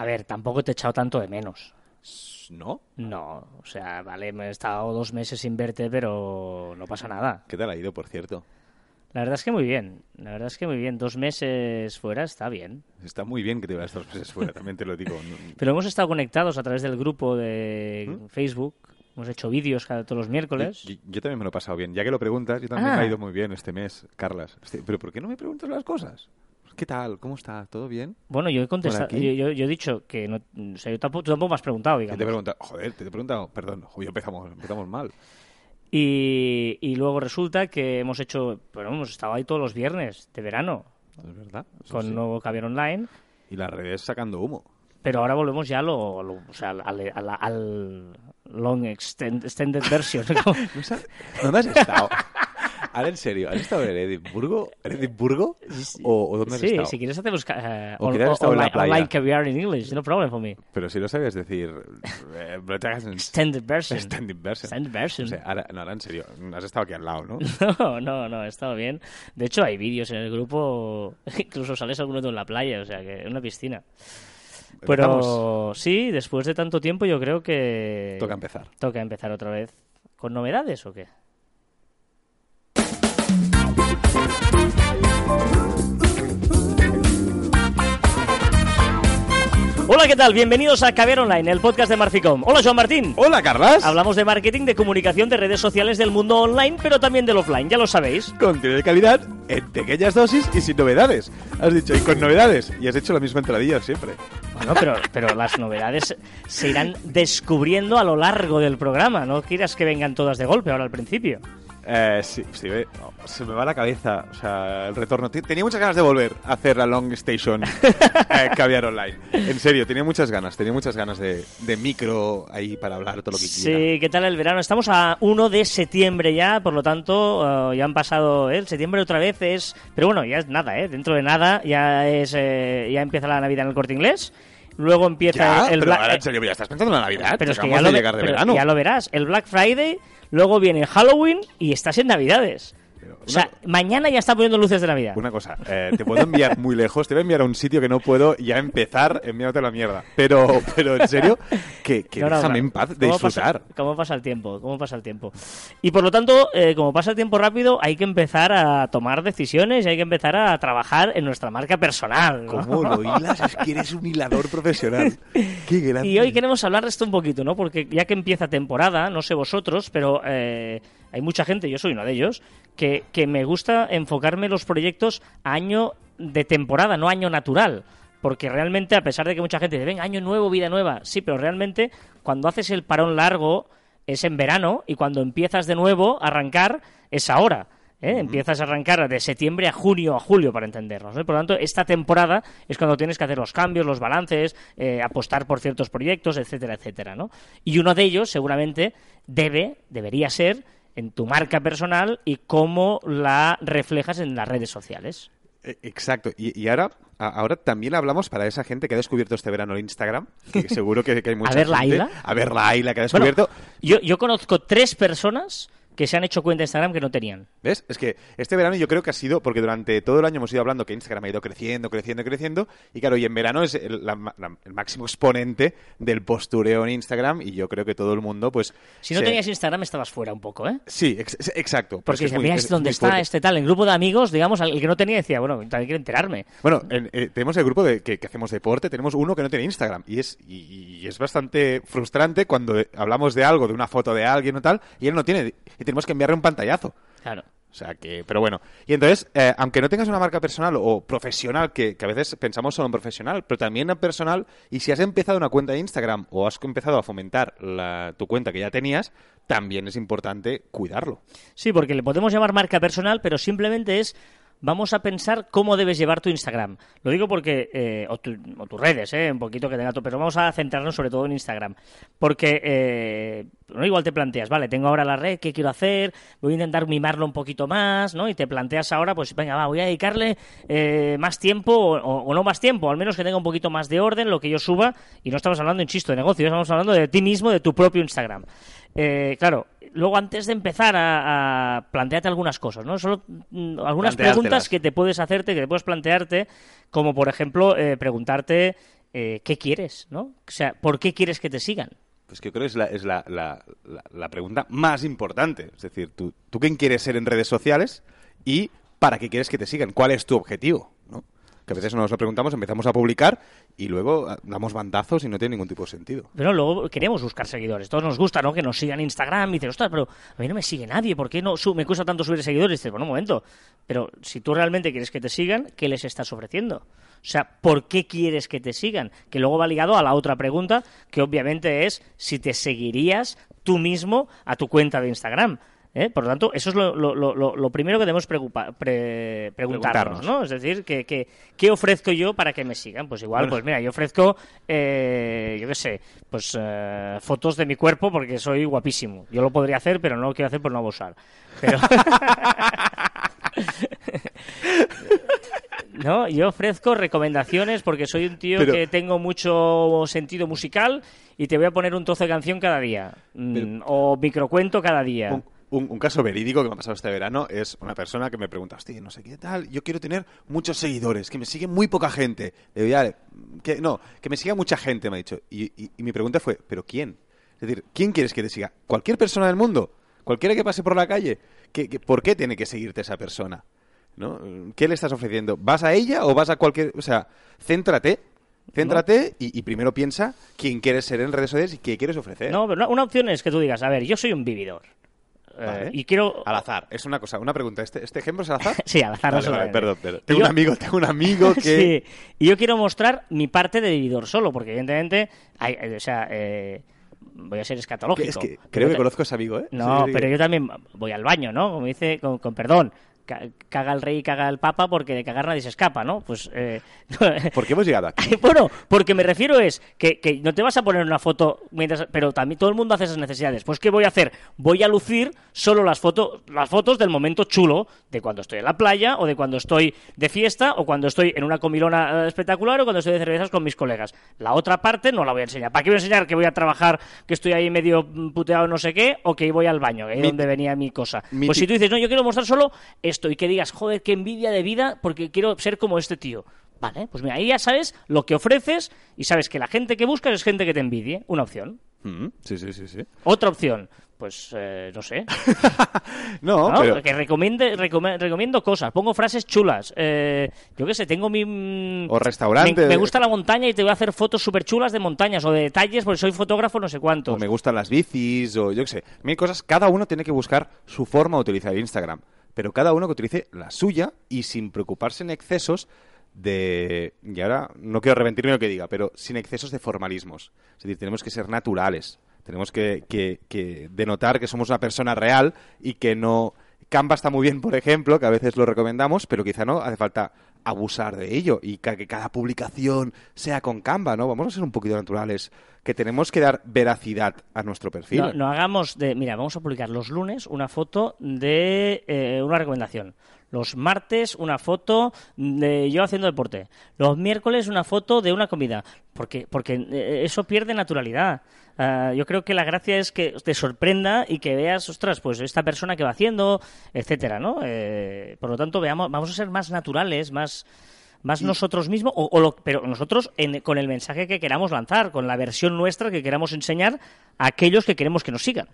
A ver, tampoco te he echado tanto de menos. ¿No? No, o sea, vale, me he estado dos meses sin verte, pero no pasa nada. ¿Qué tal ha ido, por cierto? La verdad es que muy bien, la verdad es que muy bien. Dos meses fuera está bien. Está muy bien que te vayas dos meses fuera, también te lo digo. Pero hemos estado conectados a través del grupo de ¿Mm? Facebook. Hemos hecho vídeos cada todos los miércoles. Yo, yo también me lo he pasado bien. Ya que lo preguntas, yo también Ah. me ha ido muy bien este mes, Carlas. Pero ¿por qué no me preguntas las cosas? ¿Qué tal? ¿Cómo está? ¿Todo bien? Bueno, yo he contestado, yo, yo- yo he dicho que no, o sea, yo tampoco, tú tampoco me has preguntado, ¿Qué digamos. te he preguntado? Joder, te he preguntado. Perdón, hoy empezamos, empezamos mal. Y, y luego resulta que hemos hecho, bueno, hemos estado ahí todos los viernes de verano Es verdad. eso con sí. nuevo Caviar Online, Y las redes sacando humo. pero ahora volvemos ya a lo, lo- o sea, al, al- al- al long extend- extended version. ¿no? ¿No sabes- ¿Dónde has estado? Ahora, en serio, ¿has estado en Edimburgo? ¿En Edimburgo? ¿O, o dónde has sí, estado? si quieres hacemos eh, O on- estado en la playa. online caviar in English, no problem for me. Pero si no sabías decir... eh, Extended version. Extended version. Extended version. O sea, ahora, no, ahora en serio, has estado aquí al lado, ¿no? No, no, no, ha estado bien. De hecho, hay vídeos en el grupo, incluso sales alguno en la playa, o sea, que en una piscina. Pero Empezamos. sí, después de tanto tiempo yo creo que... Toca empezar. Toca empezar otra vez. ¿Con novedades o qué? Hola, ¿qué tal? Bienvenidos a Caber Online, el podcast de Marficom. Hola, Joan Martín. Hola, Carlas. Hablamos de marketing, de comunicación, de redes sociales del mundo online, pero también del offline, ya lo sabéis. Contenido de calidad en pequeñas dosis y sin novedades. Has dicho, y con novedades. Y has hecho la misma entradilla siempre. Bueno, pero, pero las novedades se irán descubriendo a lo largo del programa. No quieras que vengan todas de golpe ahora al principio. Eh, sí, sí, no, se me va la cabeza. O sea, el retorno. Te- Tenía muchas ganas de volver a hacer la Long Station eh, Caviar Online. En serio, tenía muchas ganas. Tenía muchas ganas de, de micro ahí para hablar todo lo que quiera. Sí, ¿qué tal el verano? Estamos a 1 de septiembre ya, por lo tanto, eh, ya han pasado, ¿eh? el septiembre otra vez es... Pero bueno, ya es nada, ¿eh? Dentro de nada ya es eh, ya empieza la Navidad en el Corte Inglés. Luego empieza Ya, el, el pero Black- ahora, en serio, ya estás pensando en la Navidad. pero es que Acabamos ya lo, de llegar de pero verano. ya lo verás. El Black Friday, luego viene Halloween y estás en Navidades. O sea, mañana ya está poniendo luces de Navidad. Una cosa, eh, te puedo enviar muy lejos, te voy a enviar a un sitio que no puedo ya empezar enviándote la mierda. Pero, pero en serio, que, que No, no, déjame en paz de ¿Cómo disfrutar. Pasa, ¿Cómo pasa el tiempo? ¿Cómo pasa el tiempo? Y por lo tanto, eh, como pasa el tiempo rápido, hay que empezar a tomar decisiones y hay que empezar a trabajar en nuestra marca personal. ¿Cómo lo hilas? Es que eres un hilador profesional. Qué grande. Y hoy queremos hablar de esto un poquito, ¿no? Porque ya que empieza temporada, no sé vosotros, pero eh, hay mucha gente, yo soy uno de ellos, que, que me gusta enfocarme los proyectos a año de temporada, no año natural. Porque realmente, a pesar de que mucha gente dice, venga, año nuevo, vida nueva, sí, pero realmente cuando haces el parón largo es en verano y cuando empiezas de nuevo a arrancar es ahora. ¿eh? Empiezas a arrancar de septiembre a junio, a julio, para entendernos. ¿eh? Por lo tanto, esta temporada es cuando tienes que hacer los cambios, los balances, eh, apostar por ciertos proyectos, etcétera, etcétera. ¿no? Y uno de ellos, seguramente, debe, debería ser en tu marca personal y cómo la reflejas en las redes sociales. Eh, Exacto. Y, y ahora, a- ahora también hablamos para esa gente que ha descubierto este verano el Instagram, que seguro que, que hay mucha ver la Aila. A ver la Aila que ha Bueno, descubierto. yo, yo conozco tres personas que se han hecho cuenta de Instagram que no tenían. ¿Ves? Es que este verano yo creo que ha sido, porque durante todo el año hemos ido hablando que Instagram ha ido creciendo, creciendo, creciendo, y claro, y en verano es el, la- la- el máximo exponente del postureo en Instagram, y yo creo que todo el mundo, pues... Si no se- tenías Instagram estabas fuera un poco, ¿eh? Sí, ex- exacto. Pero es Porque que es mira, es muy está fuerte. este tal, en grupo de amigos, digamos, el que no tenía decía, bueno, también quiero enterarme. Bueno, en- eh, tenemos el grupo de que, que hacemos deporte, tenemos uno que no tiene Instagram y es y, y es bastante frustrante cuando eh, hablamos de algo, de una foto de alguien o tal, y él no tiene y tenemos que enviarle un pantallazo. Claro. O sea que, pero bueno. Y entonces, eh, aunque no tengas una marca personal o profesional, que, que a veces pensamos solo en profesional, pero también en personal, y si has empezado una cuenta de Instagram o has empezado a fomentar la- tu cuenta que ya tenías, también es importante cuidarlo. Sí, porque le podemos llamar marca personal, pero simplemente es vamos a pensar cómo debes llevar tu Instagram. Lo digo porque, eh, o, tu- o tus redes, eh, un poquito que tenga tu, pero vamos a centrarnos sobre todo en Instagram. Porque, eh, no igual te planteas, vale, tengo ahora la red, ¿qué quiero hacer? Voy a intentar mimarlo un poquito más, ¿no? Y te planteas ahora, pues venga, va, voy a dedicarle eh, más tiempo o, o- no más tiempo, al menos que tenga un poquito más de orden lo que yo suba. Y no estamos hablando, insisto, de negocios, estamos hablando de ti mismo, de tu propio Instagram. Eh, claro, luego antes de empezar a, a plantearte algunas cosas, ¿no? Solo mm, algunas preguntas que te puedes hacerte, que te puedes plantearte, como por ejemplo eh, preguntarte eh, ¿qué quieres? ¿no? O sea, ¿por qué quieres que te sigan? Pues que yo creo que es la, es la, la, la- la pregunta más importante. Es decir, ¿tú, ¿tú quién quieres ser en redes sociales y para qué quieres que te sigan? ¿Cuál es tu objetivo? ¿No? Que a veces nos lo preguntamos, empezamos a publicar y luego ah, damos bandazos y no tiene ningún tipo de sentido. Pero luego queremos buscar seguidores. Todos nos gusta, ¿no? Que nos sigan Instagram. Y dices, ostras, pero a mí no me sigue nadie. ¿Por qué no me cuesta tanto subir seguidores? Dices, bueno, un momento. Pero si tú realmente quieres que te sigan, ¿qué les estás ofreciendo? O sea, ¿por qué quieres que te sigan? Que luego va ligado a la otra pregunta, que obviamente es si te seguirías tú mismo a tu cuenta de Instagram. ¿Eh? Por lo tanto, eso es lo, lo- lo- lo- primero que debemos preocupa- pre- preguntarnos, Preguntarnos. ¿no? Es decir, que, que- ¿qué ofrezco yo para que me sigan? Pues igual, Bueno. pues mira, yo ofrezco, eh, yo qué sé, pues eh, fotos de mi cuerpo porque soy guapísimo. Yo lo podría hacer, pero no lo quiero hacer por no abusar. Pero... No, yo ofrezco recomendaciones porque soy un tío Pero- que tengo mucho sentido musical y te voy a poner un trozo de canción cada día. Mm, Pero- o microcuento cada día. Un- un caso verídico que me ha pasado este verano es una persona que me pregunta, hostia, no sé qué tal, yo quiero tener muchos seguidores, que me sigue muy poca gente. Le digo, "Ya, que, no, que me siga mucha gente, me ha dicho. Y, y- y mi pregunta fue, ¿pero quién? Es decir, ¿quién quieres que te siga? ¿Cualquier persona del mundo? ¿Cualquiera que pase por la calle? ¿Qué, qué- por qué tiene que seguirte esa persona? ¿No? ¿Qué le estás ofreciendo? ¿Vas a ella o vas a cualquier...? O sea, céntrate. Céntrate y, y primero piensa quién quieres ser en redes sociales y qué quieres ofrecer. No, pero una- una opción es que tú digas, a ver, yo soy un vividor. Eh, Vale. y quiero... Al azar. Es una cosa, una pregunta. ¿Este, este ejemplo es al azar? Sí, al azar. Vale, perdón, perdón. Tengo yo- un amigo, tengo un amigo que... Sí, y yo quiero mostrar mi parte de vividor solo, porque evidentemente, hay, eh, o sea, eh, voy a ser escatológico. es que Yo creo que conozco a ese amigo, ¿eh? No, Sí, pero yo también voy al baño, ¿no? Como dice, con, con perdón, caga el rey y caga el papa porque de cagar nadie se escapa, ¿no? Pues... eh, ¿Por qué hemos llegado aquí? Bueno, porque me refiero es que, que no te vas a poner una foto mientras, pero también todo el mundo hace esas necesidades. Pues ¿qué voy a hacer? Voy a lucir solo las fotos, las fotos del momento chulo de cuando estoy en la playa o de cuando estoy de fiesta o cuando estoy en una comilona eh, espectacular o cuando estoy de cervezas con mis colegas. La otra parte no la voy a enseñar. ¿Para qué voy a enseñar que voy a trabajar, que estoy ahí medio puteado no sé qué o que voy al baño, que es Mi- donde venía mi cosa? mi Pues si tú dices, no, yo quiero mostrar solo esto y que digas, joder, qué envidia de vida porque quiero ser como este tío. Vale, pues mira, ahí ya sabes lo que ofreces y sabes que la gente que buscas es gente que te envidie. Una opción. Mm, Sí, sí, sí, sí. Otra opción, pues eh, no sé. No, ¿no? pero... Que recomiende, recomiendo cosas, pongo frases chulas. Eh, yo qué sé, tengo mi. mm, O restaurante. Me, me gusta la montaña y te voy a hacer fotos súper chulas de montañas o de detalles porque soy fotógrafo no sé cuántos. O me gustan las bicis, o yo qué sé. Mil cosas. Cada uno tiene que buscar su forma de utilizar Instagram. Pero cada uno que utilice la suya y sin preocuparse en excesos de... Y ahora no quiero reventirme lo que diga, pero sin excesos de formalismos. Es decir, tenemos que ser naturales. Tenemos que, que- que denotar que somos una persona real y que no... Canva está muy bien, por ejemplo, que a veces lo recomendamos, pero quizá no hace falta abusar de ello y que cada publicación sea con Canva, ¿no? Vamos a ser un poquito naturales, que tenemos que dar veracidad a nuestro perfil. No, no hagamos de. Mira, vamos a publicar los lunes una foto de eh, una recomendación. Los martes una foto de yo haciendo deporte. Los miércoles una foto de una comida. Porque, porque eh, eso pierde naturalidad. Ah, yo creo que la gracia es que te sorprenda y que veas, ostras, pues esta persona que va haciendo, etcétera, ¿no? Eh, por lo tanto, veamos, vamos a ser más naturales, más más nosotros mismos, o, o lo- pero nosotros en- con el mensaje que queramos lanzar, con la versión nuestra que queramos enseñar a aquellos que queremos que nos sigan.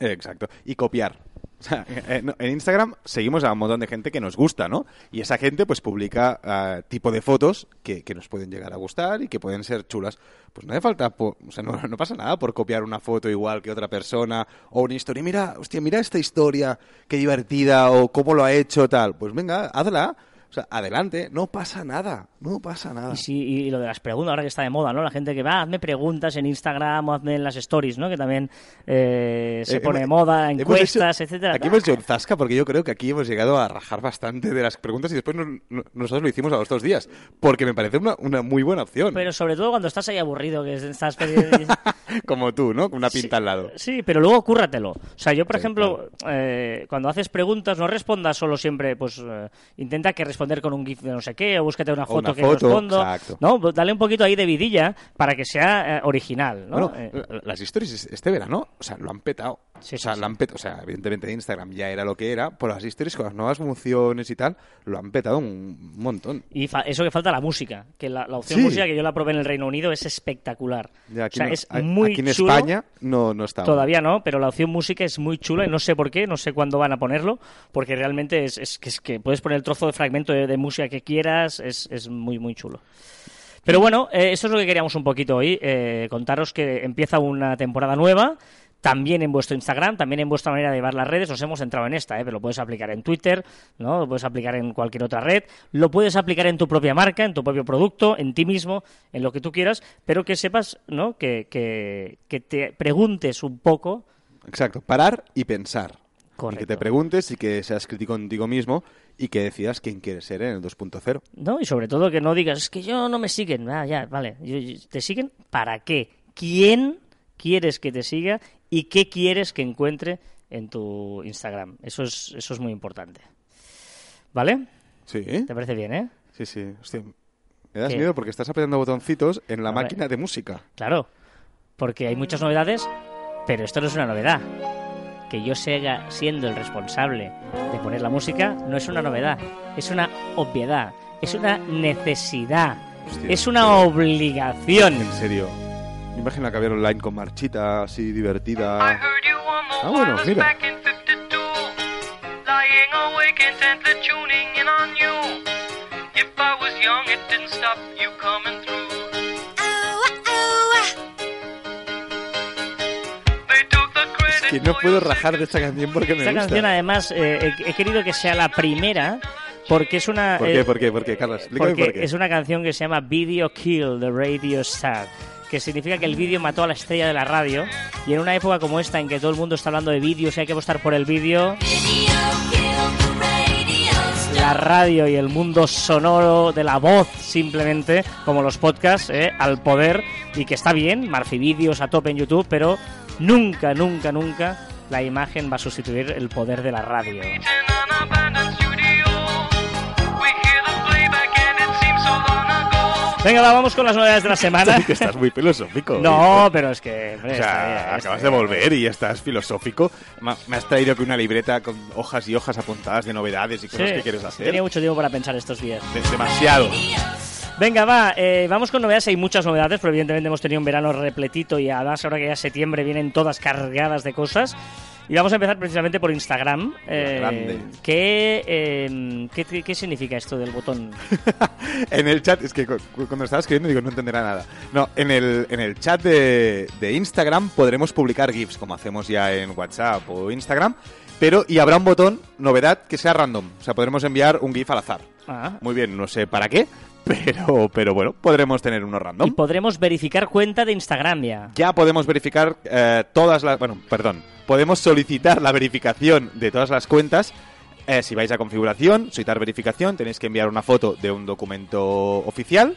Exacto. Y copiar. En Instagram seguimos a un montón de gente que nos gusta, ¿no? Y esa gente pues publica ah, tipo de fotos que, que nos pueden llegar a gustar y que pueden ser chulas. Pues no hace falta, o sea, no, no pasa nada por copiar una foto igual que otra persona o una historia. Mira, hostia, mira esta historia, qué divertida o cómo lo ha hecho tal. Pues venga, hazla. O sea, adelante, no pasa nada, no pasa nada. Y, sí, y lo de las preguntas, ahora que está de moda, ¿no? La gente que va, hazme preguntas en Instagram o hazme en las stories, ¿no? Que también eh, se Eh, pone de moda, encuestas, hecho- etcétera. Aquí hemos hecho un zasca porque yo creo que aquí hemos llegado a rajar bastante de las preguntas y después nos- no- nosotros lo hicimos a los dos días. Porque me parece una, una muy buena opción. Pero sobre todo cuando estás ahí aburrido, que estás... Como tú, ¿no? Con una pinta al lado. Sí, pero luego cúrratelo. O sea, yo, por Sí, ejemplo, eh, cuando haces preguntas, no respondas solo siempre, pues eh, intenta que respondas responder con un GIF de no sé qué, o búscate una foto una que foto, respondo. exacto. ¿no? Pues Dale un poquito ahí de vidilla para que sea eh, original, ¿no? Bueno, Eh, la- las stories este verano, o sea, lo han petado. Sí, o sea, sí, lo han petado. O sea, evidentemente Instagram ya era lo que era, pero las stories con las nuevas funciones y tal, lo han petado un montón. Y fa- eso que falta la música, que la, la opción Sí. música que yo la probé en el Reino Unido es espectacular. Ya aquí o sea, no- es a- muy aquí en chulo. España no, no está. Todavía no, pero la opción música es muy chula y no sé por qué, no sé cuándo van a ponerlo, porque realmente es, es que, es que puedes poner el trozo de fragmento de, música que quieras, es, es muy, muy chulo. Pero bueno, eh, eso es lo que queríamos un poquito hoy, eh, contaros que empieza una temporada nueva, también en vuestro Instagram, también en vuestra manera de llevar las redes, os hemos entrado en esta, eh, pero lo puedes aplicar en Twitter, ¿no? lo puedes aplicar en cualquier otra red, lo puedes aplicar en tu propia marca, en tu propio producto, en ti mismo, en lo que tú quieras, pero que sepas ¿no? que, que te preguntes un poco Exacto, parar y pensar. Y que te preguntes y que seas crítico contigo mismo y que decidas quién quieres ser en el 2.0. ¿no? Y sobre todo que no digas, es que yo no me siguen. Ah, ya, vale. ¿Te siguen para qué? ¿Quién quieres que te siga y qué quieres que encuentre en tu Instagram? Eso es, eso es muy importante. ¿Vale? Sí, ¿Te parece bien, eh? sí, sí. Hostia, me das ¿Qué? miedo porque estás apretando botoncitos en la máquina de música. Claro. Porque hay muchas novedades, pero esto no es una novedad. Que yo siga siendo el responsable de poner la música no es una novedad, es una obviedad, es una necesidad, Hostia, es una pero- obligación. En serio. Imagina que había online con marchita así divertida. I heard you on the Ah, bueno, mira. back in 52. Lying awake intently tuning in on you. If I was young, it didn't stop you coming through. Que no puedo rajar de esta canción porque me Esta gusta. canción, además, eh, he, he querido que sea la primera porque es una. ¿Por qué? eh, ¿Por qué? ¿Por qué, Carlos? Explícame porque por qué. es una canción que se llama Video Kill de Radio Star, que significa que el vídeo mató a la estrella de la radio. Y en una época como esta, en que todo el mundo está hablando de vídeos y hay que apostar por el vídeo, la radio y el mundo sonoro de la voz, simplemente, como los podcasts, eh, al poder. Y que está bien, Marfi Vídeos a tope en YouTube, pero nunca, nunca, nunca la imagen va a sustituir el poder de la radio. Venga, va, vamos con las novedades de la semana. que estás muy filosófico. No, pero es que. hombre, O está sea, bien, está acabas de bien. volver y ya estás filosófico. Me has traído aquí una libreta con hojas y hojas apuntadas de novedades y cosas Sí, que quieres hacer. Tenía mucho tiempo para pensar estos días. De- demasiado. Venga, va, eh, vamos con novedades. Hay muchas novedades, pero evidentemente hemos tenido un verano repletito y además ahora que ya es septiembre vienen todas cargadas de cosas. Y vamos a empezar precisamente por Instagram. eh, grande. ¿qué, eh, qué, qué significa esto del botón? en el chat, es que cu- cu- cuando estaba escribiendo digo, no entenderá nada. No, en el, en el chat de, de Instagram podremos publicar GIFs, como hacemos ya en WhatsApp o Instagram. Pero, y habrá un botón, novedad, que sea random. O sea, podremos enviar un GIF al azar. Ah, Muy bien, no sé para qué, pero, pero bueno, podremos tener uno y random. podremos verificar cuenta de Instagram ya. Ya podemos verificar eh, todas las... Bueno, perdón. Podemos solicitar la verificación de todas las cuentas. Eh, si vais a configuración, solicitar verificación, tenéis que enviar una foto de un documento oficial.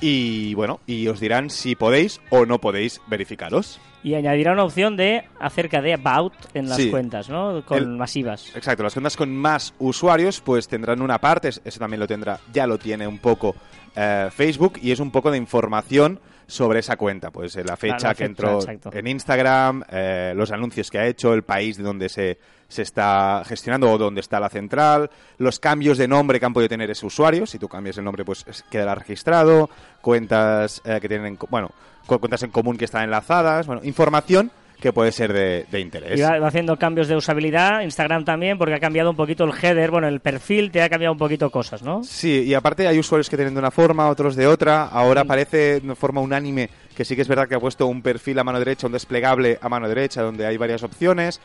Y bueno, y os dirán si podéis o no podéis verificaros. Y añadirá una opción de acerca de About en las Sí. cuentas, ¿no? Con El- masivas. Exacto, las cuentas con más usuarios pues tendrán una parte, es- eso también lo tendrá, ya lo tiene un poco eh, Facebook y es un poco de información sobre esa cuenta, pues eh, la fecha Claro, que entró exacto. en Instagram, eh, los anuncios que ha hecho, el país de donde se, se está gestionando o donde está la central, los cambios de nombre que han podido tener ese usuario, si tú cambias el nombre pues es- quedará registrado, cuentas eh, que tienen, bueno, cu- cuentas en común que están enlazadas, bueno, información que puede ser de, de interés. Y va, va haciendo cambios de usabilidad, Instagram también, porque ha cambiado un poquito el header, bueno, el perfil te ha cambiado un poquito cosas, ¿no? Sí, y aparte hay usuarios que tienen de una forma, otros de otra. Ahora parece de forma unánime que sí que es verdad que ha puesto un perfil a mano derecha, un desplegable a mano derecha, donde hay varias opciones.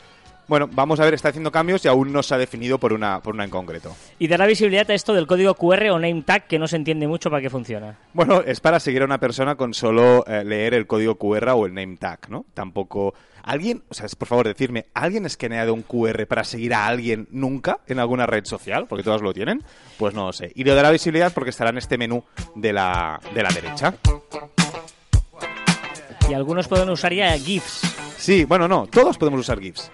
Bueno, vamos a ver, está haciendo cambios y aún no se ha definido por una, por una en concreto. Y dará visibilidad a esto del código QR o name tag, que no se entiende mucho para qué funciona. Bueno, es para seguir a una persona con solo eh, leer el código QR o el name tag, ¿no? Tampoco... ¿Alguien, o sea, es- por favor, decirme, ¿alguien ha escaneado un QR para seguir a alguien nunca en alguna red social? Porque todas lo tienen. Pues no lo sé. Y lo dará visibilidad porque estará en este menú de la, de la derecha. Y algunos pueden usar ya GIFs. Sí, bueno, no, todos podemos usar GIFs.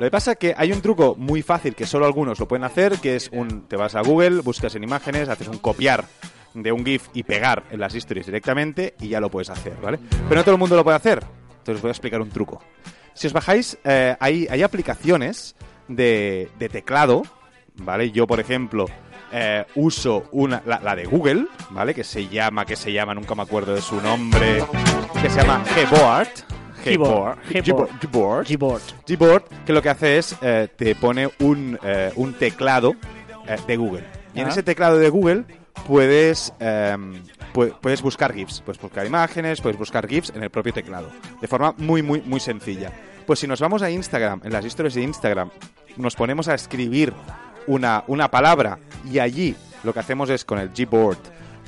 Lo que pasa es que hay un truco muy fácil que solo algunos lo pueden hacer, que es un, te vas a Google, buscas en imágenes, haces un copiar de un GIF y pegar en las historias directamente y ya lo puedes hacer, ¿vale? Pero no todo el mundo lo puede hacer. Entonces os voy a explicar un truco. Si os bajáis, eh, hay, hay aplicaciones de, teclado, ¿vale? Yo, por ejemplo, eh, uso una, la, la de Google, ¿vale? Que se llama, que se llama, nunca me acuerdo de su nombre, que se llama Gboard. Gboard. Gboard. Gboard. Que lo que hace es, eh, te pone un, eh, un teclado eh, de Google. Y en ese teclado de Google puedes, eh, pu- puedes buscar GIFs, puedes buscar imágenes, puedes buscar GIFs en el propio teclado. De forma muy, muy, muy sencilla. Pues si nos vamos a Instagram, en las historias de Instagram, nos ponemos a escribir una, una palabra y allí lo que hacemos es con el Gboard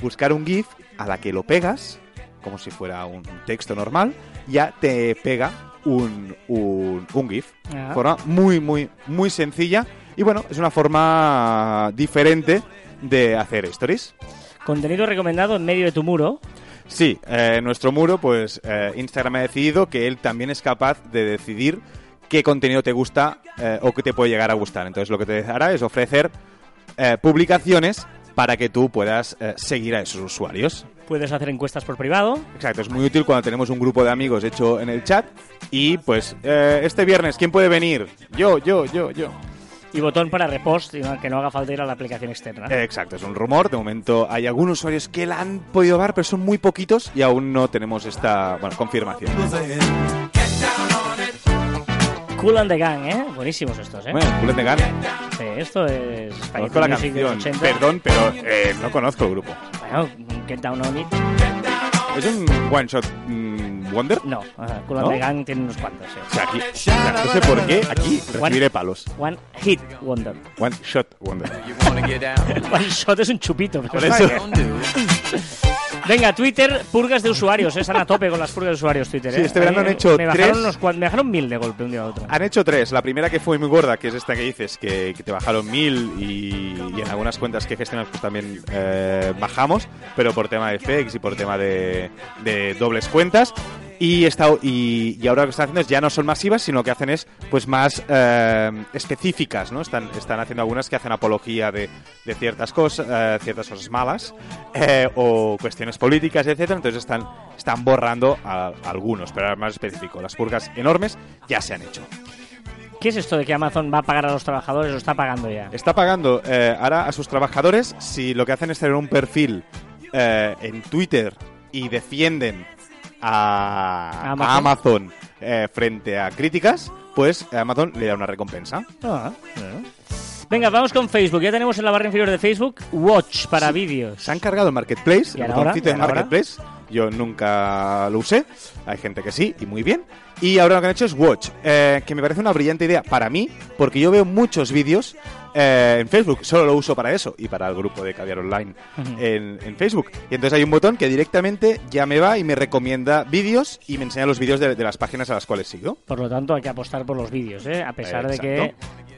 buscar un GIF a la que lo pegas, como si fuera un texto normal, ya te pega un, un, un GIF. Ah. Forma muy, muy, muy sencilla. Y bueno, es una forma diferente de hacer stories. Contenido recomendado en medio de tu muro. Sí, eh, nuestro muro, pues eh, Instagram ha decidido que él también es capaz de decidir qué contenido te gusta eh, o que te puede llegar a gustar. Entonces lo que te hará es ofrecer publicaciones para que tú puedas seguir a esos usuarios. Puedes hacer encuestas por privado. Exacto, es muy útil cuando tenemos un grupo de amigos hecho en el chat y pues eh, este viernes, ¿quién puede venir? Yo, yo, yo, yo. Y botón para repost, que no haga falta ir a la aplicación externa. Exacto, es un rumor. De momento hay algunos usuarios que la han podido dar, pero son muy poquitos y aún no tenemos esta bueno, confirmación. Cool and the Gang, ¿eh? Buenísimos estos, ¿eh? Bueno, Bullet de Gana. Sí, esto es... Conozco la canción, 80. perdón, pero eh, no conozco el grupo. Bueno, Get Down On It. ¿Es un One Shot mm, Wonder? No, ajá, Cool and ¿No? the Gang tiene unos cuantos, sí. O sea, aquí, o sea, no sé por qué aquí recibiré palos. One Hit Wonder. One Shot Wonder. One Shot es un chupito. pero Por es eso. Venga, Twitter, purgas de usuarios. Están a tope con las purgas de usuarios Twitter. Sí, ¿eh? este verano han hecho me bajaron tres. unos cuan- me bajaron mil de golpe un día a otro. Han hecho tres. La primera que fue muy gorda, que es esta que dices, que, que te bajaron mil y, y en algunas cuentas que gestionas pues también eh, bajamos, pero por tema de FX y por tema de, de dobles cuentas. Y, esta, y, y ahora lo que están haciendo es ya no son masivas, sino que hacen es pues más eh, específicas, ¿no? Están, están haciendo algunas que hacen apología de, de ciertas cosas, eh, ciertas cosas malas eh, o cuestiones políticas, etcétera. Entonces están, están borrando a, a algunos, pero ahora más específico. Las purgas enormes ya se han hecho. ¿Qué es esto de que Amazon va a pagar a los trabajadores o está pagando ya? Está pagando eh, ahora a sus trabajadores si lo que hacen es tener un perfil eh, en Twitter y defienden a, Amazon. a Amazon eh, frente a críticas, pues Amazon le da una recompensa. Ah, bueno. Venga, vamos con Facebook. Ya tenemos en la barra inferior de Facebook Watch para vídeos. Se han cargado el Marketplace, ¿Y el botoncito de. Marketplace. Yo nunca lo usé. Hay gente que sí, y muy bien. Y ahora lo que han hecho es Watch, eh, que me parece una brillante idea para mí, porque yo veo muchos vídeos eh, en Facebook. Solo lo uso para eso y para el grupo de Caviar Online en, en Facebook. Y entonces hay un botón que directamente ya me va y me recomienda vídeos y me enseña los vídeos de, de las páginas a las cuales sigo. Por lo tanto, hay que apostar por los vídeos, ¿eh? a pesar de que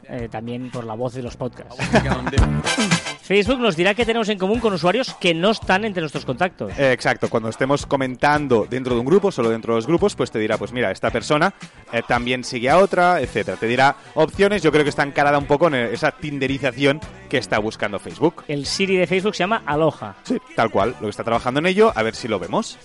eh, también por la voz de los podcasts. Facebook nos dirá que tenemos en común con usuarios que no están entre nuestros contactos. Eh, exacto, cuando estemos comentando dentro de un grupo, solo dentro de los grupos, pues te dirá, pues mira, esta persona eh, también sigue a otra, etcétera. Te dirá opciones, yo creo que está encarada un poco en esa tinderización que está buscando Facebook. El Siri de Facebook se llama Aloha. Sí, tal cual, lo que está trabajando en ello, a ver si lo vemos.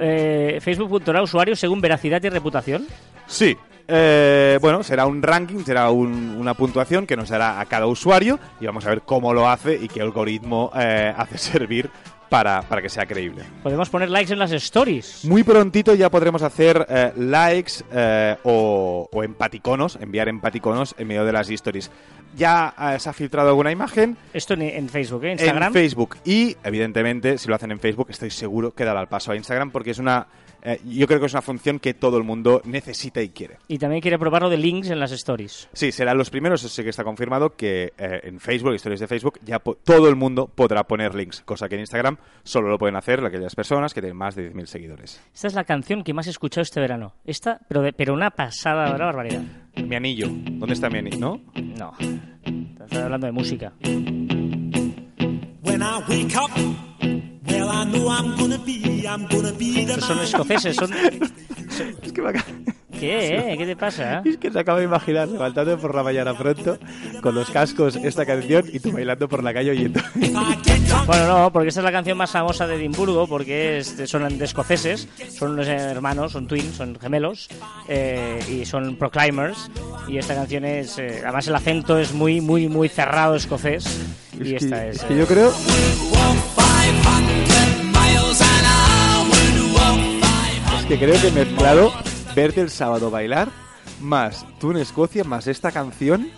Eh, Facebook puntuará usuarios según veracidad y reputación. Sí. eh, bueno, será un ranking, será un- una puntuación que nos dará a cada usuario y vamos a ver cómo lo hace y qué algoritmo eh, hace servir para, para que sea creíble. Podemos poner likes en las stories. Muy prontito ya podremos hacer eh, likes eh, o, o empaticonos, enviar empaticonos en medio de las stories. Ya eh, se ha filtrado alguna imagen Esto en, en Facebook, ¿eh? Instagram. en Facebook y, evidentemente, si lo hacen en Facebook, estoy seguro que dará el paso a Instagram porque es una, eh, yo creo que es una función que todo el mundo necesita y quiere. Y también quiere probarlo de links en las stories. Sí, serán los primeros, sé que está confirmado que eh, en Facebook, historias de Facebook, ya po- todo el mundo podrá poner links, cosa que en Instagram solo lo pueden hacer aquellas personas que tienen más de 10.000 seguidores. Esta es la canción que más he escuchado este verano. Esta, pero, de- pero una pasada, una barbaridad. Mi anillo, ¿dónde está mi anillo? ¿No? No. Estás hablando de música. When I wake up, Estos son escoceses, son... Es que me acaba- ¿Qué? eh? ¿Qué te pasa? Es que se acaba de imaginar levantando por la mañana pronto con los cascos esta canción y tú bailando por la calle oyendo. Bueno, no, porque esta es la canción más famosa de Edimburgo, porque es- son de escoceses, son unos hermanos, son twins, son gemelos, eh, y son proclaimers, y esta canción es, eh, además el acento es muy, muy, muy cerrado escocés, y Es esta que, es... es que eh, yo creo es que creo que he mezclado verte el sábado bailar más tú en Escocia más esta canción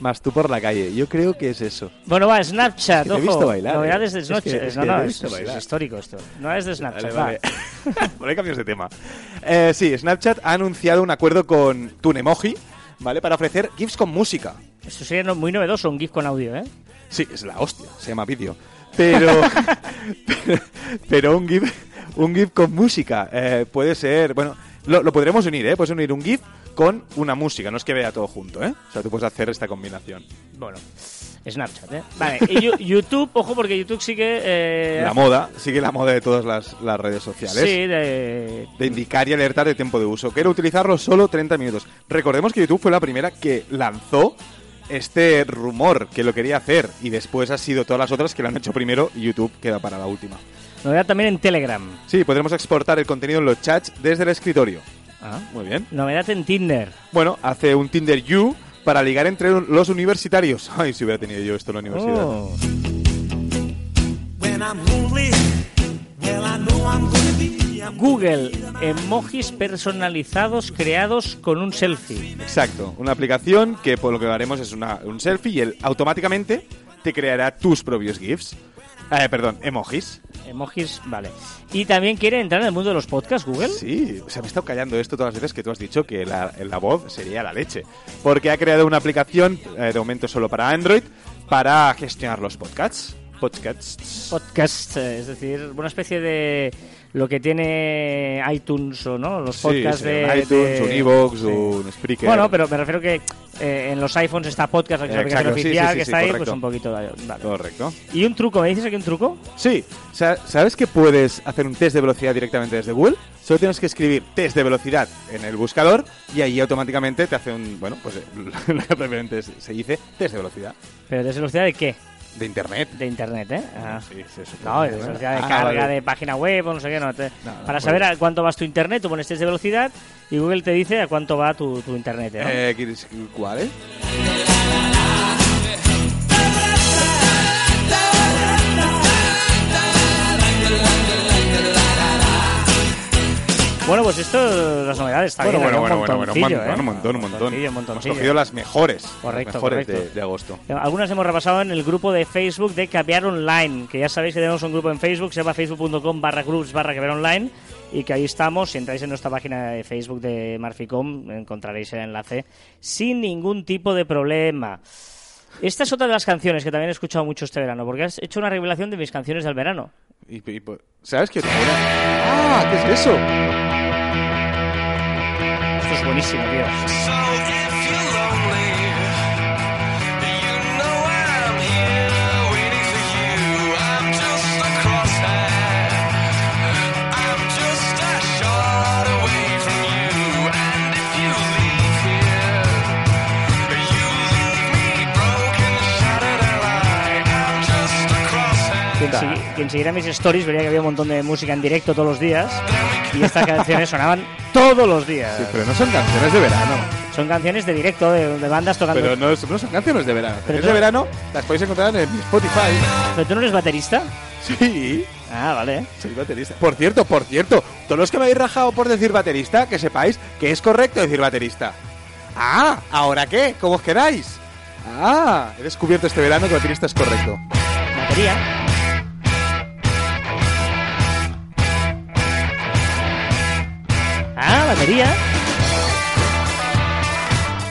más tú por la calle. Yo creo que es eso. Bueno, va, Snapchat, Es que te he ojo, visto bailar, novedades eh. de Snapchat, es no, que no, he es, es histórico esto, no es de Snapchat, Vale, va. vale. Por ahí cambios de tema. Eh, sí, Snapchat ha anunciado un acuerdo con Tunemoji, ¿vale? Para ofrecer GIFs con música. Esto sería no- muy novedoso, un GIF con audio, ¿eh? Sí, es la hostia, se llama vídeo. Pero, pero, pero un GIF, un GIF con música eh, puede ser, bueno, lo, lo podremos unir, ¿eh? Puedes unir un GIF con una música, no es que vea todo junto, ¿eh? O sea, tú puedes hacer esta combinación. Bueno, Snapchat, ¿eh? Vale, y YouTube, ojo, porque YouTube sigue... Eh, La moda, sigue la moda de todas las, las redes sociales. Sí, de, de indicar y alertar de tiempo de uso. Quiero utilizarlo solo 30 minutos. Recordemos que YouTube fue la primera que lanzó este rumor que lo quería hacer y después ha sido todas las otras que lo han hecho primero y YouTube queda para la última. Novedad también en Telegram. Sí, podremos exportar el contenido en los chats desde el escritorio. Ah. Muy bien. Novedad en Tinder. Bueno, hace un Tinder You para ligar entre los universitarios. Ay, si hubiera tenido yo esto en la universidad. Oh. Google, emojis personalizados creados con un selfie. Exacto, una aplicación que por lo que haremos es una- un selfie y él automáticamente te creará tus propios GIFs. Eh, perdón, emojis. Emojis, vale. Y también quiere entrar en el mundo de los podcasts, Google. Sí, o sea, me he estado callando esto todas las veces que tú has dicho que la, la voz sería la leche. Porque ha creado una aplicación, eh, de momento solo para Android, para gestionar los podcasts. Podcasts. Podcast, eh, es decir, una especie de lo que tiene iTunes o no, los podcasts sí, de un iTunes, de- un Evox, sí. un Spreaker. Bueno, pero me refiero que eh, en los iPhones está podcast, la aplicación oficial que está ahí, correcto. pues un poquito. Vale. Correcto. Y un truco, ¿me dices aquí un truco? Sí, sa- ¿sabes que puedes hacer un test de velocidad directamente desde Google? Solo tienes que escribir test de velocidad en el buscador y ahí automáticamente te hace un, bueno, pues lo que propiamente se dice test de velocidad. Pero de velocidad de qué? De internet. De internet, ¿eh? Ah. Sí, sí, No, de Ah, carga, vale. de página web o no sé qué. No, te- No, no, para saber a cuánto vas tu internet, tú pones test de velocidad y Google te dice a cuánto va tu, tu internet. ¿eh? Eh, ¿quieres- ¿Cuál es? Bueno, pues esto, las novedades, está Bueno, bien. bueno, bueno, bueno, bueno, un montón, ¿eh? un montón, un montón. Hemos cogido las mejores. Correcto, las mejores correcto. De, de agosto. Algunas hemos repasado en el grupo de Facebook de Caviar Online, que ya sabéis que tenemos un grupo en Facebook, se llama facebook.com barra groups barra Caviar Online, y que ahí estamos. Si entráis en nuestra página de Facebook de Marficom, encontraréis el enlace sin ningún tipo de problema. Esta es otra de las canciones que también he escuchado mucho este verano, porque has hecho una revelación de mis canciones del verano. Y- y- y- ¿Sabes qué? ¡Ah! ¿Qué es eso? Esto es buenísimo, tío. Quien, siguiera mis stories vería que había un montón de música en directo todos los días, y estas canciones sonaban todos los días. Sí, pero no son canciones de verano. Son canciones de directo, de, de bandas tocando. Pero no, son canciones de verano. Pero Canciones tú- de verano las podéis encontrar en Spotify. ¿Pero tú no eres baterista? Sí, Ah, vale. soy baterista. Por cierto, por cierto, todos los que me habéis rajado por decir baterista, que sepáis que es correcto decir baterista. Ah, ¿ahora qué? ¿Cómo os quedáis? Ah, he descubierto este verano que baterista es correcto. Batería. Ah, batería.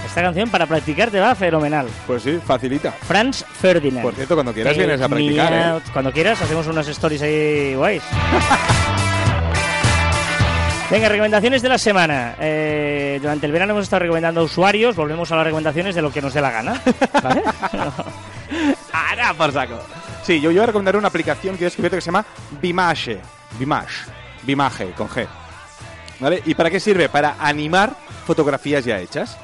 Esta canción para practicar te va fenomenal. Pues sí, facilita. Franz Ferdinand. Por cierto, cuando quieras Take vienes a practicar, ¿eh? out. Cuando quieras hacemos unas stories ahí guays. Venga, recomendaciones de la semana. Eh, durante el verano hemos estado recomendando a usuarios, volvemos a las recomendaciones de lo que nos dé la gana. ¿Vale? ¡Ara, por saco! Sí, yo, yo voy a recomendar una aplicación que he descubierto que se llama Bimache. Bimash. Bimaje, con G. ¿Vale? ¿Y para qué sirve? Para animar fotografías ya hechas.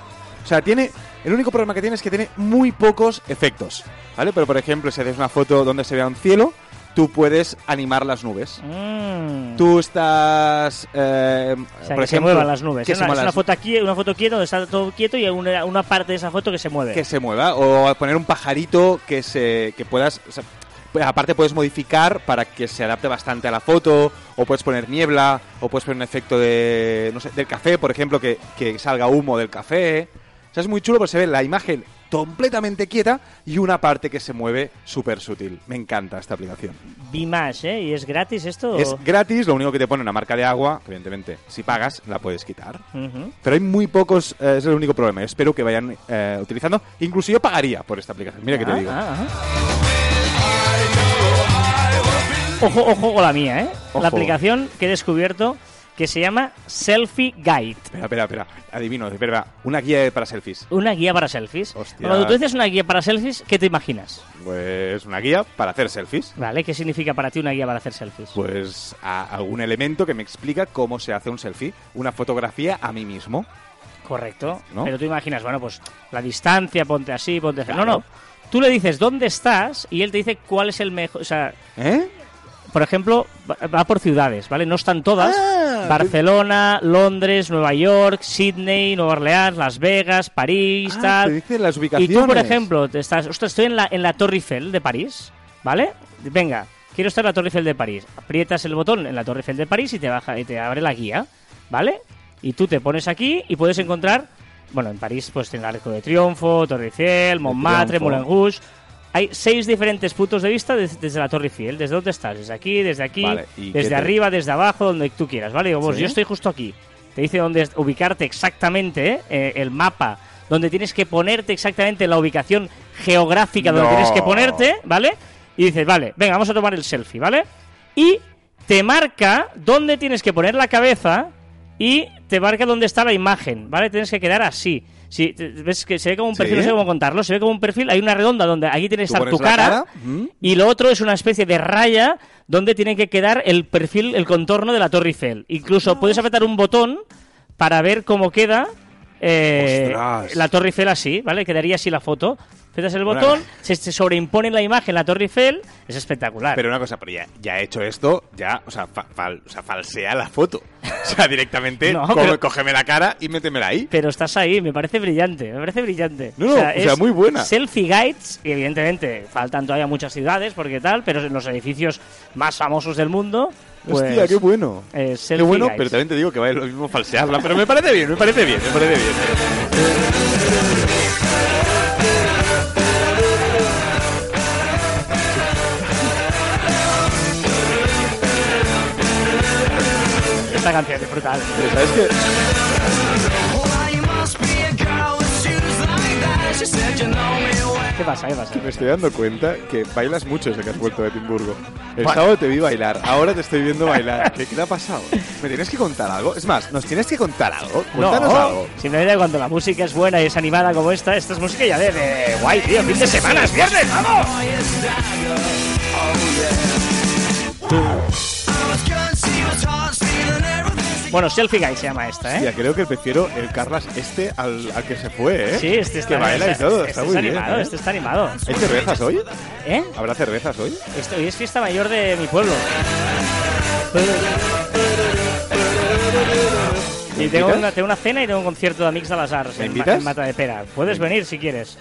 O sea, tiene. El único problema que tiene es que tiene muy pocos efectos. ¿Vale? Pero por ejemplo, si haces una foto donde se vea un cielo, tú puedes animar las nubes. Mm. Tú estás. eh, O sea, por que se muevan las nubes. que Es se una, es una las- foto aquí, una foto quieta donde está todo quieto y hay una, una parte de esa foto que se mueve. que se mueva o poner un pajarito que se que puedas o sea, aparte puedes modificar para que se adapte bastante a la foto o puedes poner niebla o puedes poner un efecto de no sé del café por ejemplo que, que salga humo del café o sea es muy chulo porque se ve la imagen completamente quieta y una parte que se mueve súper sutil me encanta esta aplicación Bimash, ¿eh? ¿Y es gratis esto? es gratis lo único que te pone una marca de agua que evidentemente si pagas la puedes quitar pero hay muy pocos, eh, es el único problema. Espero que vayan eh, utilizando. Incluso yo pagaría por esta aplicación. Mira que te Ah, digo. ah, ah. Ojo, ojo con la mía, ¿eh? Ojo. La aplicación que he descubierto que se llama Selfie Guide. Espera, espera, espera. Adivino, espera, una guía para selfies. Una guía para selfies. Hostia. Cuando tú dices una guía para selfies, ¿qué te imaginas? Pues una guía para hacer selfies. ¿Vale? ¿Qué significa para ti una guía para hacer selfies? Pues a- algún elemento que me explica cómo se hace un selfie, una fotografía a mí mismo. Correcto. ¿No? Pero tú imaginas, bueno, pues la distancia, ponte así, ponte así. Claro. No, no. Tú le dices dónde estás y él te dice cuál es el mejor. O sea, ¿Eh? por ejemplo, va- por ciudades, ¿vale? No están todas. Ah, Barcelona, Londres, Nueva York, Sydney, Nueva Orleans, Las Vegas, París, Ah, tal. te dice las Y ubicaciones. tú, por ejemplo, te estás, ostras, estoy en la, en la Torre Eiffel de París, ¿vale? Venga, quiero estar en la Torre Eiffel de París. Aprietas el botón en la Torre Eiffel de París y te baja y te abre la guía, ¿vale? Y tú te pones aquí y puedes encontrar, bueno, en París pues tiene el Arco de Triunfo, Torre Eiffel, Montmartre. Moulin Rouge. Hay seis diferentes puntos de vista des- desde, la Torre Eiffel. ¿Desde dónde estás? Desde aquí, desde aquí, Vale, ¿y qué desde te- arriba, desde abajo, donde tú quieras, ¿vale? Digo, ¿Sí? yo estoy justo aquí. Te dice dónde ubicarte exactamente, ¿eh? el mapa, donde tienes que ponerte exactamente la ubicación geográfica donde No. tienes que ponerte, ¿vale? Y dices, vale, venga, vamos a tomar el selfie, ¿vale? Y te marca dónde tienes que poner la cabeza y te marca dónde está la imagen, ¿vale? Tienes que quedar así. Si ves que se ve como un perfil, ¿Sí? no sé cómo contarlo, se ve como un perfil, hay una redonda donde aquí tiene que estar tu cara, cara, ¿mm? y lo otro es una especie de raya donde tiene que quedar el perfil, el contorno de la Torre Eiffel. Incluso puedes apretar un botón para ver cómo queda eh, la Torre Eiffel así, ¿vale? Quedaría así la foto. Apretas el Bueno, botón, se, se sobreimpone la imagen la Torre Eiffel, es espectacular. Pero una cosa, pero ya, ya he hecho esto, ya, o sea, fa- fal- o sea, falsea la foto. O sea, directamente, No, pero- cógeme la cara y métemela ahí. Pero estás ahí, me parece brillante, me parece brillante. No, o sea, es muy buena. Selfie guides, y evidentemente faltan todavía muchas ciudades, porque tal, pero en los edificios más famosos del mundo, pues, Hostia, qué bueno. eh, Qué bueno, pero también te digo que vale lo mismo falsearla. Pero me parece bien, me parece bien, me parece bien. Esta canción es brutal. ¿Sabes qué? ¿Qué pasa? ¿Qué pasa? Me estoy dando cuenta que bailas mucho desde que has vuelto de Edimburgo. El Bueno. sábado te vi bailar, ahora te estoy viendo bailar. ¿Qué, qué te ha pasado? ¿Me tienes que contar algo? Es más, ¿nos tienes que contar algo? Cuéntanos no, algo. simplemente cuando la música es buena y es animada como esta, esta es música ya de, de guay, tío, fin de semana, es viernes, vamos. Bueno, Selfie Guy se llama esta, ¿eh? Tía, creo que prefiero el Carlas este al, al que se fue, ¿eh? Sí, este está Que baila y todo, este está muy bien. animado, ¿eh? este está animado. ¿Hay cervezas hoy? ¿Eh? ¿Habrá cervezas hoy? Esto, hoy es fiesta mayor de mi pueblo. Y tengo una, tengo una cena y tengo un concierto de Amix de las Arts ¿Me en, en Mata de Pera. Puedes venir si quieres.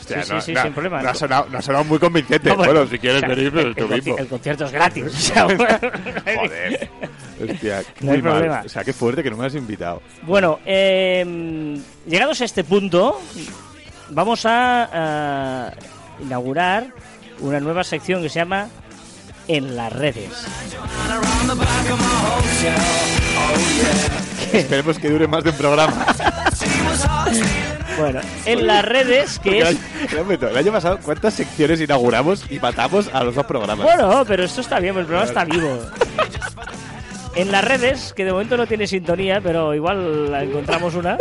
Hostia, sí, no, sí, no, sin problema. No ha, sonado, no ha sonado muy convincente. No, bueno, si quieres o sea, venir, pues el, tú el mismo. el concierto es gratis. o sea, bueno, Joder. Hostia, No hay muy mal. problema. O sea, qué fuerte que no me has invitado. Bueno, eh, llegados a este punto, vamos a, a inaugurar una nueva sección que se llama En las redes. Esperemos que dure más de un programa. Bueno, en las redes, que es... el, año, el año pasado, ¿cuántas secciones inauguramos y matamos a los dos programas? Bueno, pero esto está bien, el programa está vivo. En las redes, que de momento no tiene sintonía, pero igual la encontramos una.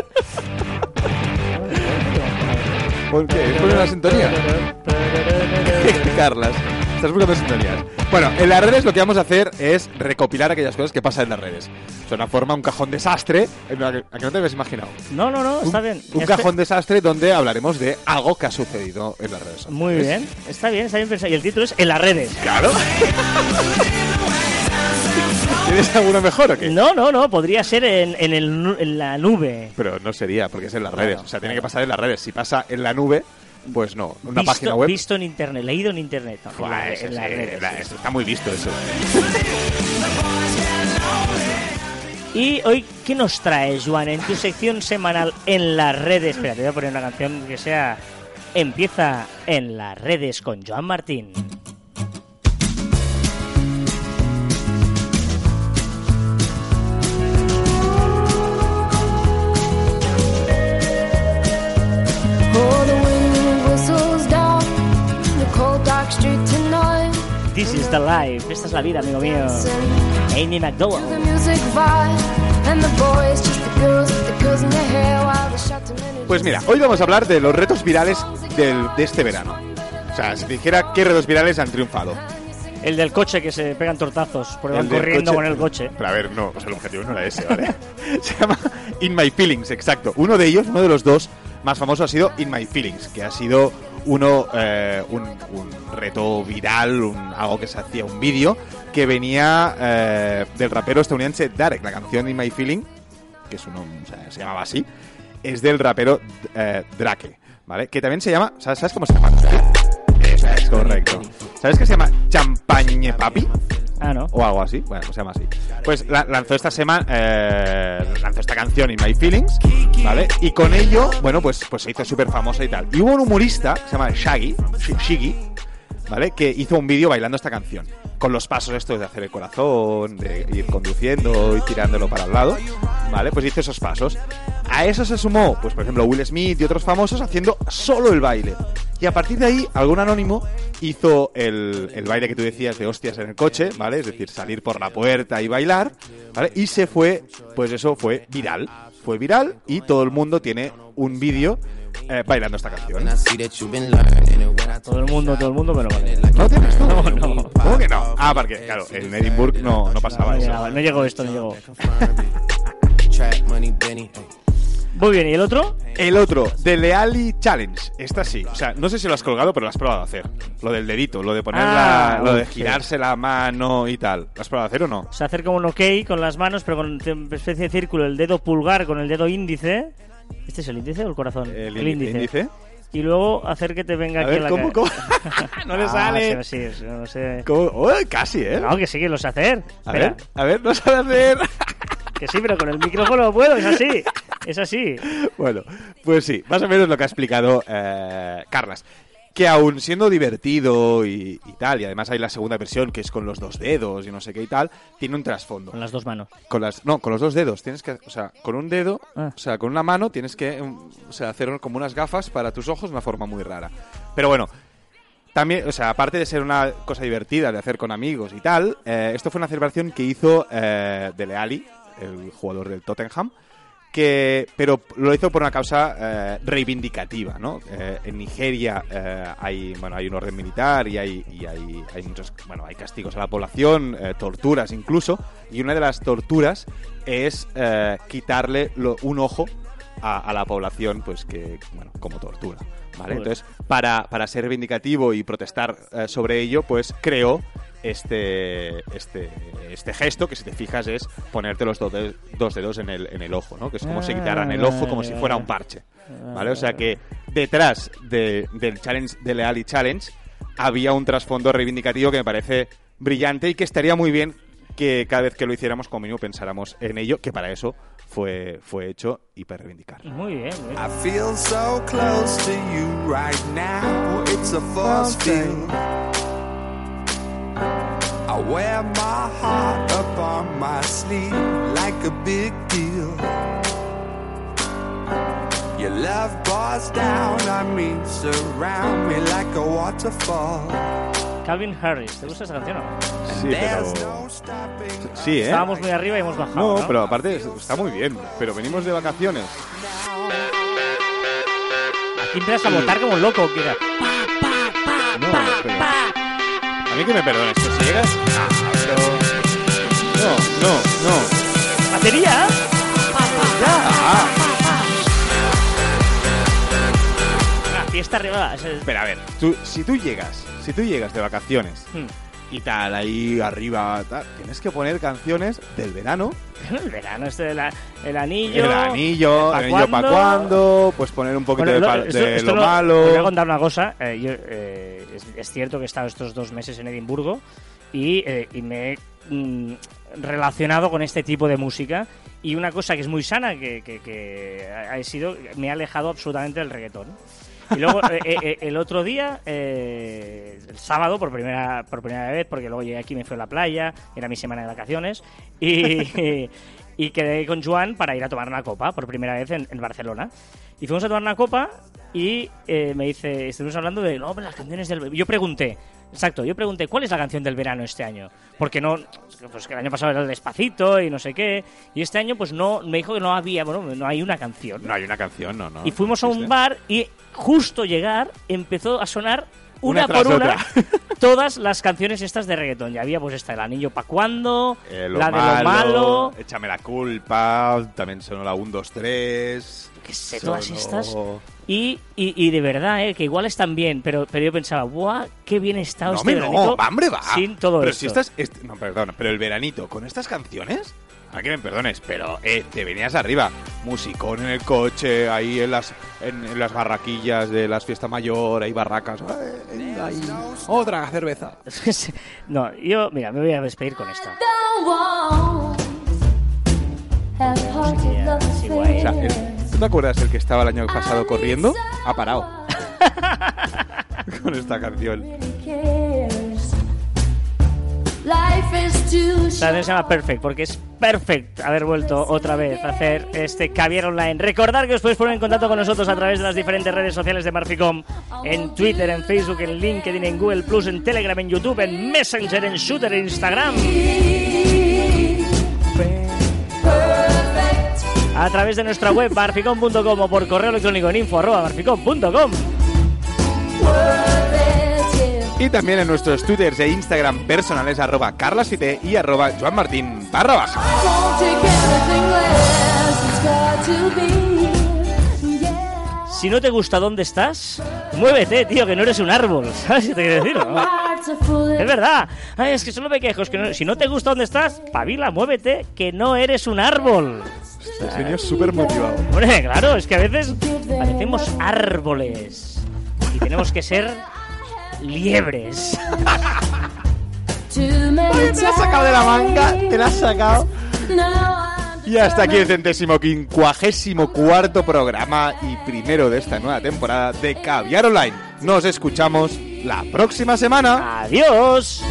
¿Por qué? ¿Pone la sintonía? Carlas. Estás buscando sintonías. Bueno, en las redes lo que vamos a hacer es recopilar aquellas cosas que pasan en las redes. Es una forma, un cajón desastre, en la que, a que no te habías imaginado. No, no, no, está bien. Un Este- cajón desastre donde hablaremos de algo que ha sucedido en las redes. sociales. Muy bien, está bien, está bien pensado. Y el título es En las redes. Claro. ¿Tienes alguno mejor o qué? No, no, no, podría ser en, en, el, en la nube. Pero no sería, porque es en las Claro, redes. O sea, tiene que pasar en las redes. Si pasa en la nube, pues no. Una visto, página web. Visto en internet, leído en internet. no, en las redes. la- está muy visto eso. Y hoy, ¿qué nos trae, Juan, en tu sección semanal en las redes? Espera, te voy a poner una canción que sea Empieza en las redes con Joan Martín. This is the life. Esta es la vida, amigo mío. Amy McDowell. Pues mira, hoy vamos a hablar de los retos virales del- de este verano. O sea, si te dijera qué retos virales han triunfado. El del coche que se pegan tortazos porque van corriendo coche- con el coche. Pero a ver, no, pues el objetivo no era ese, ¿vale? Se llama In My Feelings, exacto. Uno de ellos, uno de los dos más famosos ha sido In My Feelings, que ha sido uno eh, un, un reto viral, un, algo que se hacía un vídeo que venía eh, del rapero estadounidense Darek. La canción In My Feeling, que es uno, o sea, se llamaba así, es del rapero eh, Drake, ¿vale? Que también se llama, ¿sabes, sabes cómo se llama? Es correcto. ¿Sabes que se llama Champagne Papi? Ah, ¿no? o algo así. Bueno, pues se llama así. Pues la- lanzó esta semana, eh, lanzó esta canción In My Feelings, ¿vale? Y con ello, bueno, pues, pues se hizo súper famosa y tal. Y hubo un humorista, que se llama Shaggy, Sh- Shiggy, ¿vale? Que hizo un vídeo bailando esta canción. Con los pasos estos de hacer el corazón, de ir conduciendo y tirándolo para el lado, ¿vale? Pues hizo esos pasos. A eso se sumó, pues por ejemplo, Will Smith y otros famosos haciendo solo el baile. Y a partir de ahí, algún anónimo hizo el, el baile que tú decías de hostias en el coche, ¿vale? Es decir, salir por la puerta y bailar, ¿vale? Y se fue, pues eso fue viral. Fue viral y todo el mundo tiene un vídeo eh, bailando esta canción. Todo el mundo, todo el mundo, pero vale. ¿No tienes tú? No, no. ¿Cómo que no? Ah, porque, claro, en Edinburgh no, no pasaba No, eso. llegaba, no llegó esto, no llegó. Muy bien, ¿y el otro? El otro, The Leali Challenge. Esta sí. O sea, no sé si lo has colgado, pero lo has probado a hacer. Lo del dedito, lo de poner Ah, lo de girarse la mano y tal. ¿Lo has probado a hacer o no? O sea, hacer como un ok con las manos, pero con una especie de círculo, el dedo pulgar con el dedo índice. ¿Este es el índice o el corazón? El índice. índice. Y luego hacer que te venga A aquí ver, la ¿cómo, cómo? no le Ah, sale. Sí, sí, no sé. ¿Cómo? Uy, casi, ¿eh? No, que sí que lo sé hacer. a Espera, ver, a ver, no sabe hacer. que sí, pero con el micrófono puedo, es así. Es así. bueno, pues sí, más o menos lo que ha explicado eh, Carlas. Que aún siendo divertido y, y tal, y además hay la segunda versión que es con los dos dedos y no sé qué y tal, tiene un trasfondo. Con las dos manos. Con las, no, con los dos dedos. Tienes que, o sea, con un dedo, Ah. o sea, con una mano tienes que, um, o sea, hacer como unas gafas para tus ojos de una forma muy rara. Pero bueno, también, o sea, aparte de ser una cosa divertida de hacer con amigos y tal, eh, esto fue una celebración que hizo eh, Dele Alli, el jugador del Tottenham, que, pero lo hizo por una causa eh, reivindicativa, ¿no? Eh, en Nigeria eh, hay, bueno, hay un orden militar y hay, y hay, hay muchos, bueno, hay castigos a la población, torturas incluso, y una de las torturas es quitarle lo- un ojo a, a la población, pues que, bueno, como tortura, ¿vale? Entonces, para, para ser reivindicativo y protestar sobre ello, pues creó este, este, este gesto que si te fijas es ponerte los do- de- dos dedos en el, en el ojo, ¿no? Que es como si quitaran el ojo como si fuera un parche, ¿vale? O sea que detrás de- del challenge de Leali Challenge había un trasfondo reivindicativo que me parece brillante y que estaría muy bien que cada vez que lo hiciéramos como mínimo pensáramos en ello, que para eso fue, fue hecho y para reivindicar. Muy bien, muy bien. I feel so close to you right now. It's a force field. I wear my heart up on my sleeve like a big deal. Your love pours down on me, surround me like a waterfall. Calvin Harris, ¿te gusta esa canción o no? Sí, There's pero... no stopping. Sí, ¿eh? Estábamos muy arriba y hemos bajado. No, ¿no? pero aparte es- está muy bien. Pero venimos de vacaciones. Aquí empiezas a votar como un loco, que era. No, pero- A mí que me perdones, si llegas... No, no, no. ¿Batería? Ah, Una fiesta arriba. es el- Pero a ver, tú, si tú llegas, si tú llegas de vacaciones Hmm. Y tal, ahí arriba, tal, tienes que poner canciones del verano. El verano, este del el anillo. el anillo, ¿pa' el anillo para cuándo? pues poner un poquito Bueno, de, lo- esto- de esto lo lo- malo. Os voy a contar una cosa. eh, yo, eh, es, es cierto que he estado estos dos meses en Edimburgo y, eh, y me he mm, relacionado con este tipo de música. Y una cosa que es muy sana, que, que- que ha ha sido, me ha alejado absolutamente del reggaetón. Y luego eh, eh, eh, el otro día, eh, el sábado, por primera, por primera vez, porque luego llegué aquí, me fui a la playa, era mi semana de vacaciones, y, y quedé con Joan para ir a tomar una copa por primera vez en, en Barcelona. Y fuimos a tomar una copa y eh, me dice, estuvimos hablando de, no, pero las canciones del... Yo pregunté, exacto, yo pregunté, ¿cuál es la canción del verano este año? Porque no, pues que el año pasado era el Despacito y no sé qué, y este año pues no, me dijo que no había, bueno, no hay una canción. No hay una canción, no, no. Y fuimos a un bar y justo llegar empezó a sonar una, por una todas las canciones estas de reggaetón. Ya había pues esta, El Anillo pa' cuándo, Eh, la de lo malo, Échame la culpa, también sonó la 1, 2, 3. Que sé, todas estas. Y, y, y de verdad, eh, que igual están bien, pero, pero yo pensaba, ¡buah! ¡Qué bien está No, este hombre, veranito no, hombre, va. sin todo pero esto. si estás. est- no, perdón, pero el veranito con estas canciones. A que me perdones, pero eh, te venías arriba. Musicón en el coche, ahí en las, en, en las barraquillas de las fiestas mayor, hay barracas. eh, venga, ahí, Otra cerveza. no, yo, mira, me voy a despedir con esta. Sí, guay. O sea, el- ¿tú te acuerdas el que estaba el año pasado corriendo? Ha parado. con esta canción. La canción se llama Perfect, porque es perfect haber vuelto otra vez a hacer este Caviar Online. Recordar que os podéis poner en contacto con nosotros a través de las diferentes redes sociales de Marficom, en Twitter, en Facebook, en LinkedIn, en Google Plus, en Telegram, en YouTube, en Messenger, en Shooter, en Instagram. A través de nuestra web marficom.com o por correo electrónico en info arroba marficom.com. Y también en nuestros twitters e Instagram personales arroba carlasite y arroba joanmartin barra baja. Si no te gusta dónde estás, muévete, tío, que no eres un árbol. ¿Sabes qué te quiero decir? no? Es verdad. Ay, es que solo me quejo. es que no- si no te gusta dónde estás, pabila, muévete, que no eres un árbol. Este señor súper motivado. Hombre, claro, es que a veces parecemos árboles. Y tenemos que ser liebres. Te la has sacado de la manga, te la has sacado. Y hasta aquí el centésimo quincuagésimo cuarto programa y primero de esta nueva temporada de Caviar Online. Nos escuchamos la próxima semana. Adiós.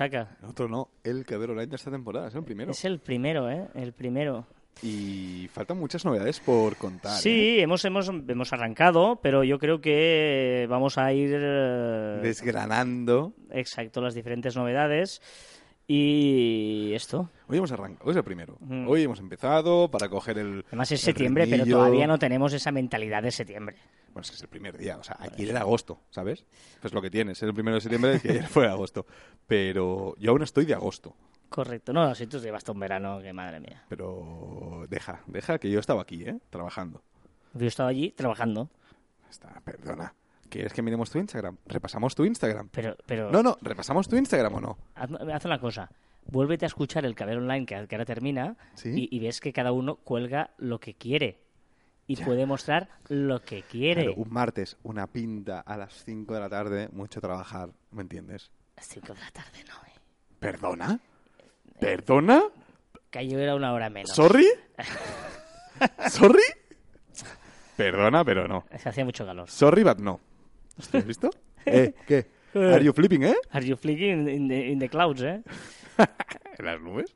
Online a la buchaca. Otro no, el Caber Online de esta temporada, es el primero. Es el primero, ¿eh? El primero. Y faltan muchas novedades por contar. ¿eh? Sí, hemos, hemos, hemos arrancado, pero yo creo que vamos a ir... eh, Desgranando. Exacto, las diferentes novedades. Y esto. Hoy hemos arrancado, hoy es el primero. Ujú. Hoy hemos empezado para coger el. Además es el septiembre, pero todavía no tenemos esa mentalidad de septiembre. Bueno, es que es el primer día, o sea, ayer era agosto, ¿sabes? Pues lo que tienes, es el primero de septiembre, que ayer fue agosto. Pero yo aún estoy de agosto. Correcto. No, si tú llevas todo un verano, que madre mía. Pero deja, deja que yo estaba aquí, ¿eh? Trabajando. Yo estaba allí trabajando, Está, perdona. ¿Quieres que miremos tu Instagram? ¿Repasamos tu Instagram? pero... pero No, no, ¿repasamos tu Instagram o no? Haz, haz una cosa. Vuélvete a escuchar el Caber Online que, que ahora termina Sí. y, y ves que cada uno cuelga lo que quiere. Y Ya. puede mostrar lo que quiere. Claro, un martes, una pinta a las 5 de la tarde, mucho trabajar, ¿me entiendes? A las 5 de la tarde no, eh. ¿Perdona? ¿Perdona? Que ayer era una hora menos. ¿Sorry? ¿Sorry? Perdona, pero no. Se hacía mucho calor. Sorry, but no. ¿Has visto? ¿Eh? ¿Qué? ¿Are you flipping, eh? Are you flicking in the, in the clouds, eh? ¿En las nubes?